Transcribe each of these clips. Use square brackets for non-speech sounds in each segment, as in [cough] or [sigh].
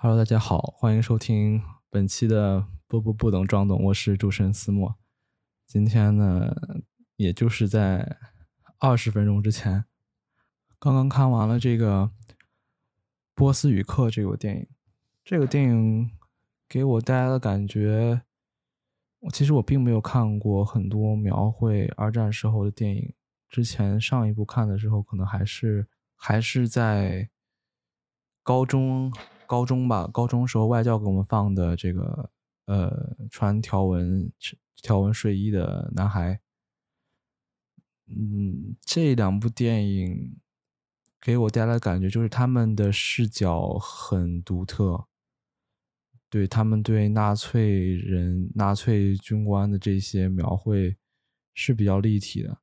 Hello，大家好，欢迎收听本期的不不不懂装懂，我是主持人思墨。今天呢，也就是在二十分钟之前，刚刚看完了这个《波斯语课》这个电影。这个电影给我带来的感觉，我其实我并没有看过很多描绘二战时候的电影。之前上一部看的时候，可能还是还是在高中。高中吧，高中时候外教给我们放的这个，呃，穿条纹条纹睡衣的男孩，嗯，这两部电影给我带来的感觉就是他们的视角很独特，对他们对纳粹人、纳粹军官的这些描绘是比较立体的，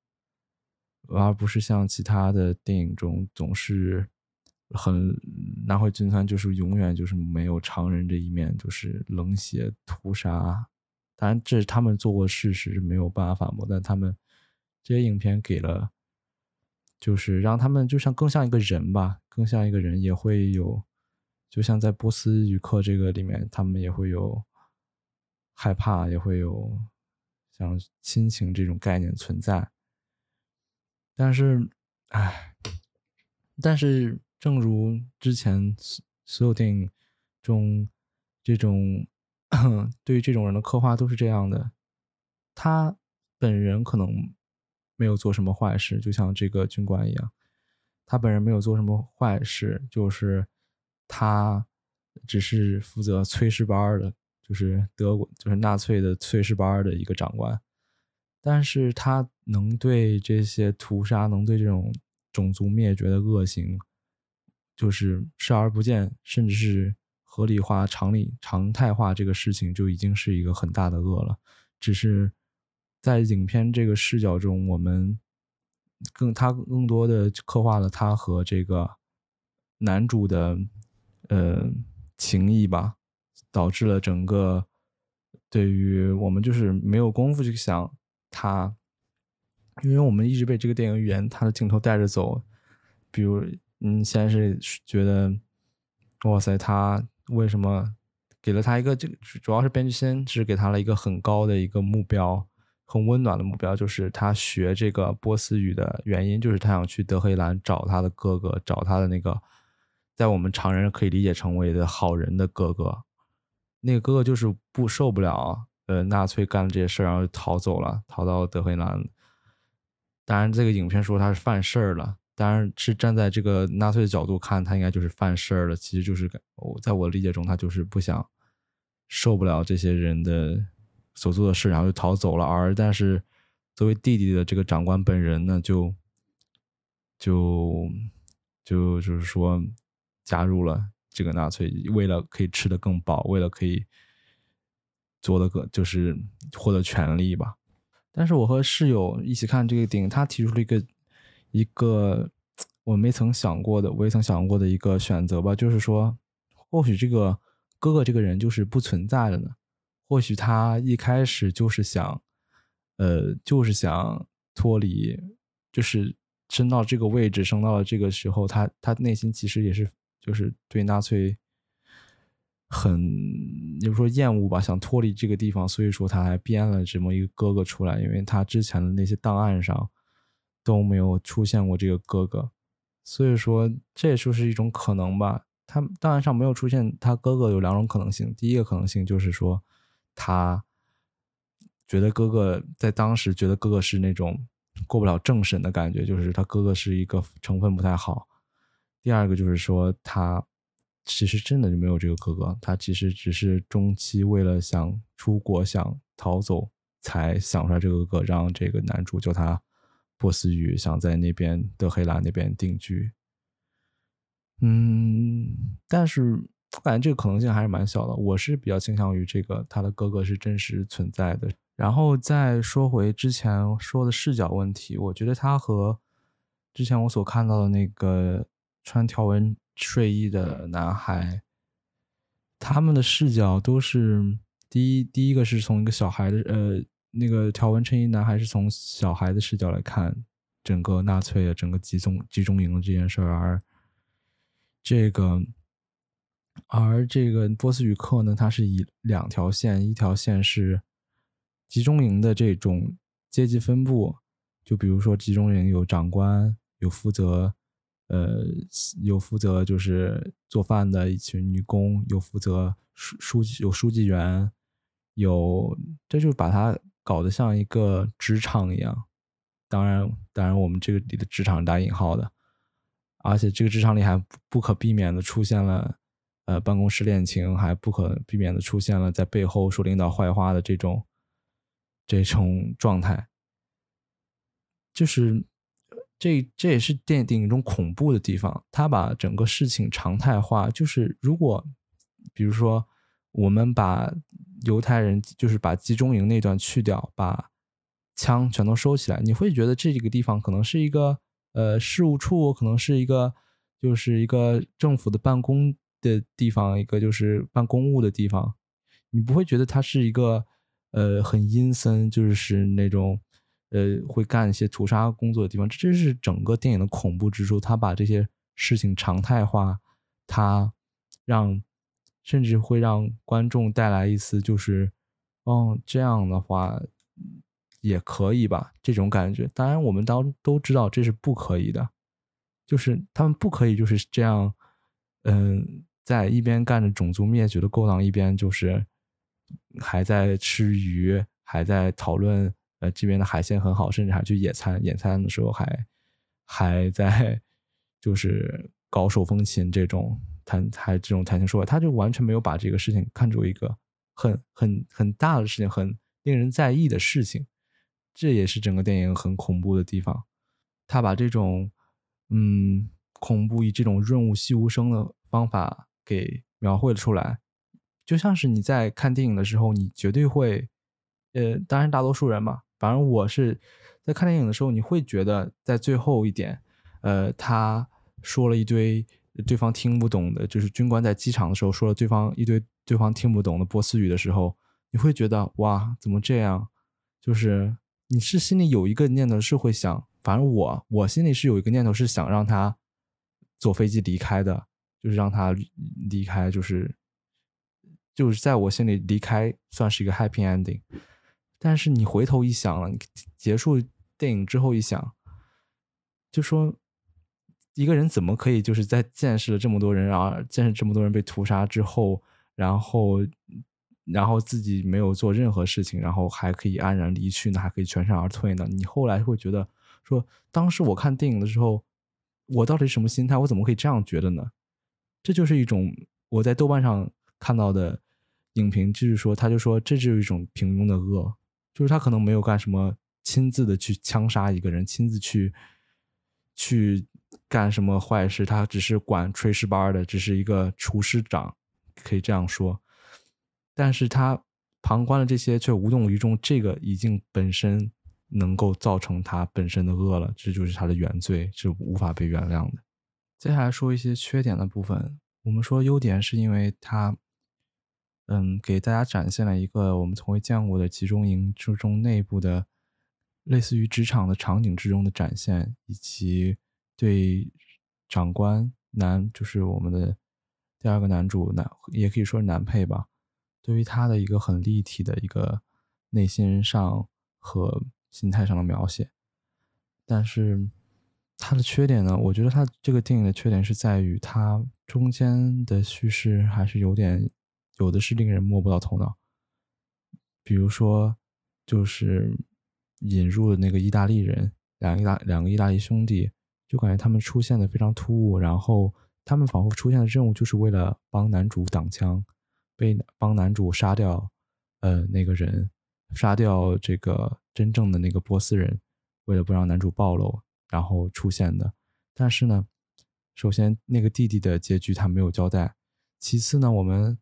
而不是像其他的电影中总是。很拿回军团就是永远就是没有常人这一面，就是冷血屠杀。当然，这是他们做过事实，没有办法反驳。但他们这些影片给了，就是让他们就像更像一个人吧，更像一个人，也会有，就像在波斯语课这个里面，他们也会有害怕，也会有像亲情这种概念存在。但是，唉，但是。正如之前所有电影中这种 [coughs] 对于这种人的刻画都是这样的，他本人可能没有做什么坏事，就像这个军官一样，他本人没有做什么坏事，就是他只是负责炊事班的，就是德国就是纳粹的炊事班的一个长官，但是他能对这些屠杀，能对这种种族灭绝的恶行。就是视而不见，甚至是合理化、常理、常态化这个事情，就已经是一个很大的恶了。只是在影片这个视角中，我们更他更多的刻画了他和这个男主的呃情谊吧，导致了整个对于我们就是没有功夫去想他，因为我们一直被这个电影语言、他的镜头带着走，比如。嗯，先是觉得，哇塞，他为什么给了他一个这个？主要是编剧先是给他了一个很高的一个目标，很温暖的目标，就是他学这个波斯语的原因，就是他想去德黑兰找他的哥哥，找他的那个，在我们常人可以理解成为的好人的哥哥。那个哥哥就是不受不了，呃，纳粹干了这些事儿，然后就逃走了，逃到德黑兰。当然，这个影片说他是犯事儿了。当然是站在这个纳粹的角度看，他应该就是犯事儿了。其实就是我在我理解中，他就是不想受不了这些人的所做的事，然后就逃走了。而但是作为弟弟的这个长官本人呢，就就就就是说加入了这个纳粹，为了可以吃得更饱，为了可以做的个就是获得权利吧。但是我和室友一起看这个电影，他提出了一个。一个我没曾想过的，我也曾想过的一个选择吧，就是说，或许这个哥哥这个人就是不存在的呢。或许他一开始就是想，呃，就是想脱离，就是升到这个位置，升到了这个时候，他他内心其实也是就是对纳粹很，也不说厌恶吧，想脱离这个地方，所以说他还编了这么一个哥哥出来，因为他之前的那些档案上。都没有出现过这个哥哥，所以说这就是一种可能吧。他档案上没有出现他哥哥，有两种可能性。第一个可能性就是说，他觉得哥哥在当时觉得哥哥是那种过不了政审的感觉，就是他哥哥是一个成分不太好。第二个就是说，他其实真的就没有这个哥哥，他其实只是中期为了想出国、想逃走，才想出来这个哥哥，让这个男主叫他。波斯语想在那边德黑兰那边定居，嗯，但是我感觉这个可能性还是蛮小的。我是比较倾向于这个他的哥哥是真实存在的。然后再说回之前说的视角问题，我觉得他和之前我所看到的那个穿条纹睡衣的男孩，他们的视角都是第一，第一个是从一个小孩的呃。那个条纹衬衣男孩是从小孩的视角来看整个纳粹的整个集中集中营的这件事儿，而这个而这个波斯语课呢，它是以两条线，一条线是集中营的这种阶级分布，就比如说集中营有长官，有负责，呃，有负责就是做饭的一群女工，有负责书书记，有书记员，有这就把它搞得像一个职场一样。当然，当然我们这个里的职场打引号的，而且这个职场里还不可避免的出现了。呃，办公室恋情还不可避免的出现了，在背后说领导坏话的这种这种状态，就是这这也是电影中恐怖的地方。他把整个事情常态化，就是如果比如说我们把犹太人，就是把集中营那段去掉，把枪全都收起来，你会觉得这个地方可能是一个呃事务处，可能是一个就是一个政府的办公。的地方，一个就是办公务的地方，你不会觉得它是一个呃很阴森，就是那种呃会干一些屠杀工作的地方。这就是整个电影的恐怖之处，他把这些事情常态化，他让甚至会让观众带来一丝就是哦这样的话也可以吧这种感觉。当然，我们都都知道这是不可以的，就是他们不可以就是这样，嗯。在一边干着种族灭绝的勾当，一边就是还在吃鱼，还在讨论呃这边的海鲜很好，甚至还去野餐。野餐的时候还还在 [laughs] 就是搞手风琴这种谈还这种谈情说爱，他就完全没有把这个事情看作一个很很很大的事情，很令人在意的事情。这也是整个电影很恐怖的地方。他把这种嗯恐怖以这种润物细无声的方法。给描绘了出来，就像是你在看电影的时候，你绝对会，呃，当然大多数人嘛，反正我是在看电影的时候，你会觉得在最后一点，呃，他说了一堆对方听不懂的，就是军官在机场的时候说了对方一堆对方听不懂的波斯语的时候，你会觉得哇，怎么这样？就是你是心里有一个念头是会想，反正我我心里是有一个念头是想让他坐飞机离开的。就是让他离开，就是就是在我心里离开算是一个 happy ending。但是你回头一想了，结束电影之后一想，就说一个人怎么可以就是在见识了这么多人，然后见识这么多人被屠杀之后，然后然后自己没有做任何事情，然后还可以安然离去呢？还可以全身而退呢？你后来会觉得说，当时我看电影的时候，我到底什么心态？我怎么可以这样觉得呢？这就是一种我在豆瓣上看到的影评，就是说，他就说这就是一种平庸的恶，就是他可能没有干什么亲自的去枪杀一个人，亲自去去干什么坏事，他只是管炊事班的，只是一个厨师长，可以这样说。但是他旁观了这些，却无动于衷，这个已经本身能够造成他本身的恶了，这就是他的原罪，是无法被原谅的。接下来说一些缺点的部分。我们说优点是因为他，嗯，给大家展现了一个我们从未见过的集中营之中内部的，类似于职场的场景之中的展现，以及对长官男，就是我们的第二个男主男，也可以说是男配吧，对于他的一个很立体的一个内心上和心态上的描写，但是。他的缺点呢？我觉得他这个电影的缺点是在于他中间的叙事还是有点，有的是令人摸不到头脑。比如说，就是引入的那个意大利人，两个意大两个意大利兄弟，就感觉他们出现的非常突兀，然后他们仿佛出现的任务就是为了帮男主挡枪，被帮男主杀掉，呃，那个人杀掉这个真正的那个波斯人，为了不让男主暴露。然后出现的，但是呢，首先那个弟弟的结局他没有交代。其次呢，我们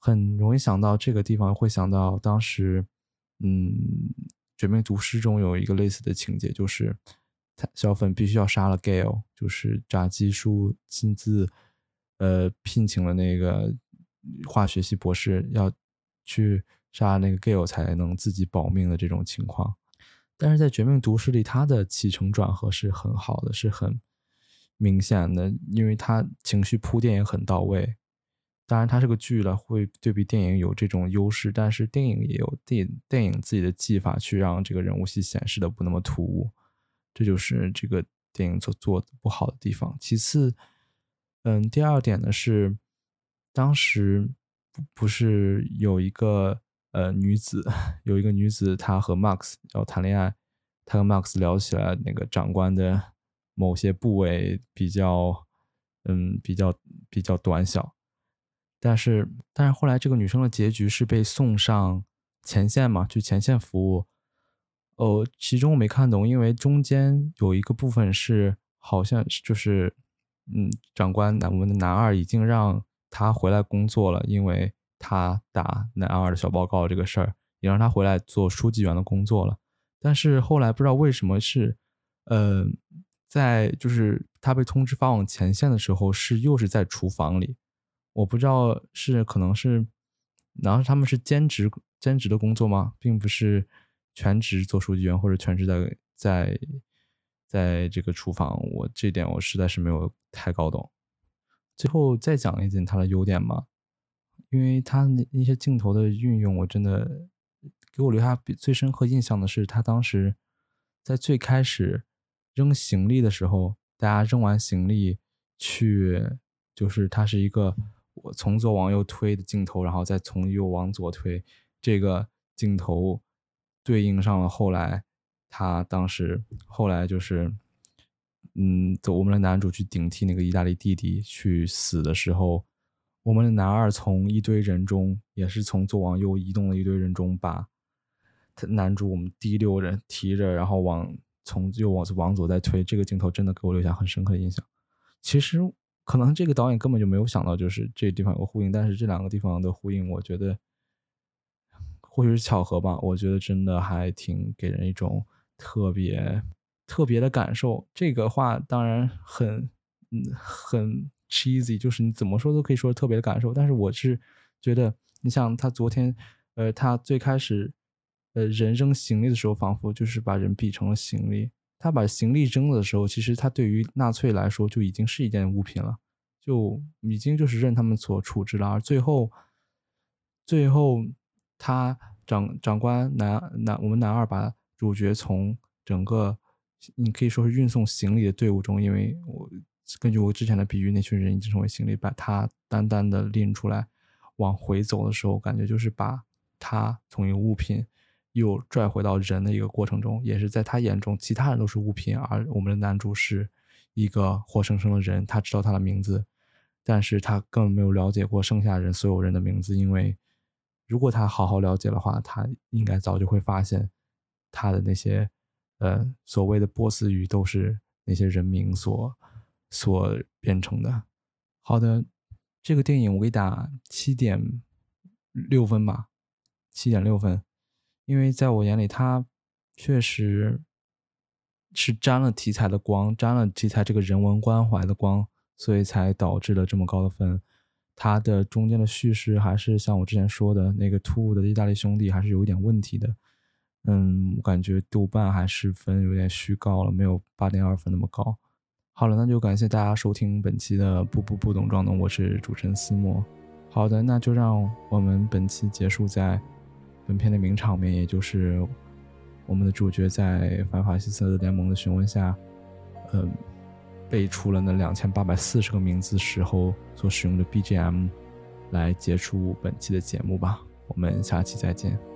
很容易想到这个地方会想到当时，嗯，《绝命毒师》中有一个类似的情节，就是小粉必须要杀了 Gale，就是炸鸡叔亲自呃聘请了那个化学系博士要去杀那个 Gale 才能自己保命的这种情况。但是在《绝命毒师》里，他的起承转合是很好的，是很明显的，因为他情绪铺垫也很到位。当然它是个剧了，会对比电影有这种优势，但是电影也有电电影自己的技法去让这个人物戏显示的不那么突兀，这就是这个电影做做的不好的地方。其次，嗯，第二点呢是，当时不是有一个呃女子，有一个女子她和 Max 要谈恋爱，她跟 Max 聊起来那个长官的某些部位比较，嗯，比较比较短小。但是，但是后来这个女生的结局是被送上前线嘛，去前线服务。哦，其中我没看懂，因为中间有一个部分是好像就是，嗯，长官男我们的男二已经让他回来工作了，因为他打男二的小报告这个事儿，也让他回来做书记员的工作了。但是后来不知道为什么是，呃，在就是他被通知发往前线的时候，是又是在厨房里。我不知道是可能是，然后他们是兼职兼职的工作吗？并不是全职做书记员或者全职在在在这个厨房。我这点我实在是没有太搞懂。最后再讲一点他的优点吧，因为他那那些镜头的运用，我真的给我留下最深刻印象的是他当时在最开始扔行李的时候，大家扔完行李去，就是他是一个。我从左往右推的镜头，然后再从右往左推，这个镜头对应上了后来他当时后来就是，嗯，走我们的男主去顶替那个意大利弟弟去死的时候，我们的男二从一堆人中也是从左往右移动的一堆人中把他男主我们第六人提着，然后往从右往往左再推，这个镜头真的给我留下很深刻的印象。其实。可能这个导演根本就没有想到，就是这地方有个呼应，但是这两个地方的呼应，我觉得或许是巧合吧。我觉得真的还挺给人一种特别特别的感受。这个话当然很嗯很 cheesy，就是你怎么说都可以说特别的感受。但是我是觉得，你像他昨天，呃，他最开始呃人扔行李的时候，仿佛就是把人比成了行李。他把行李扔了的时候，其实他对于纳粹来说就已经是一件物品了，就已经就是任他们所处置了。而最后，最后他长长官男男我们男二把主角从整个你可以说是运送行李的队伍中，因为我根据我之前的比喻，那群人已经成为行李，把他单单的拎出来往回走的时候，感觉就是把他从一个物品。又拽回到人的一个过程中，也是在他眼中，其他人都是物品，而我们的男主是一个活生生的人。他知道他的名字，但是他根本没有了解过剩下人所有人的名字，因为如果他好好了解的话，他应该早就会发现他的那些呃所谓的波斯语都是那些人名所所编成的。好的，这个电影我给打七点六分吧，七点六分。因为在我眼里，它确实是沾了题材的光，沾了题材这个人文关怀的光，所以才导致了这么高的分。它的中间的叙事还是像我之前说的那个突兀的意大利兄弟，还是有一点问题的。嗯，我感觉豆瓣还是分有点虚高了，没有八点二分那么高。好了，那就感谢大家收听本期的不不不懂装懂，我是主持人思墨。好的，那就让我们本期结束在。本片的名场面，也就是我们的主角在反法西斯联盟的询问下，嗯，背出了那两千八百四十个名字时候所使用的 BGM，来结束本期的节目吧。我们下期再见。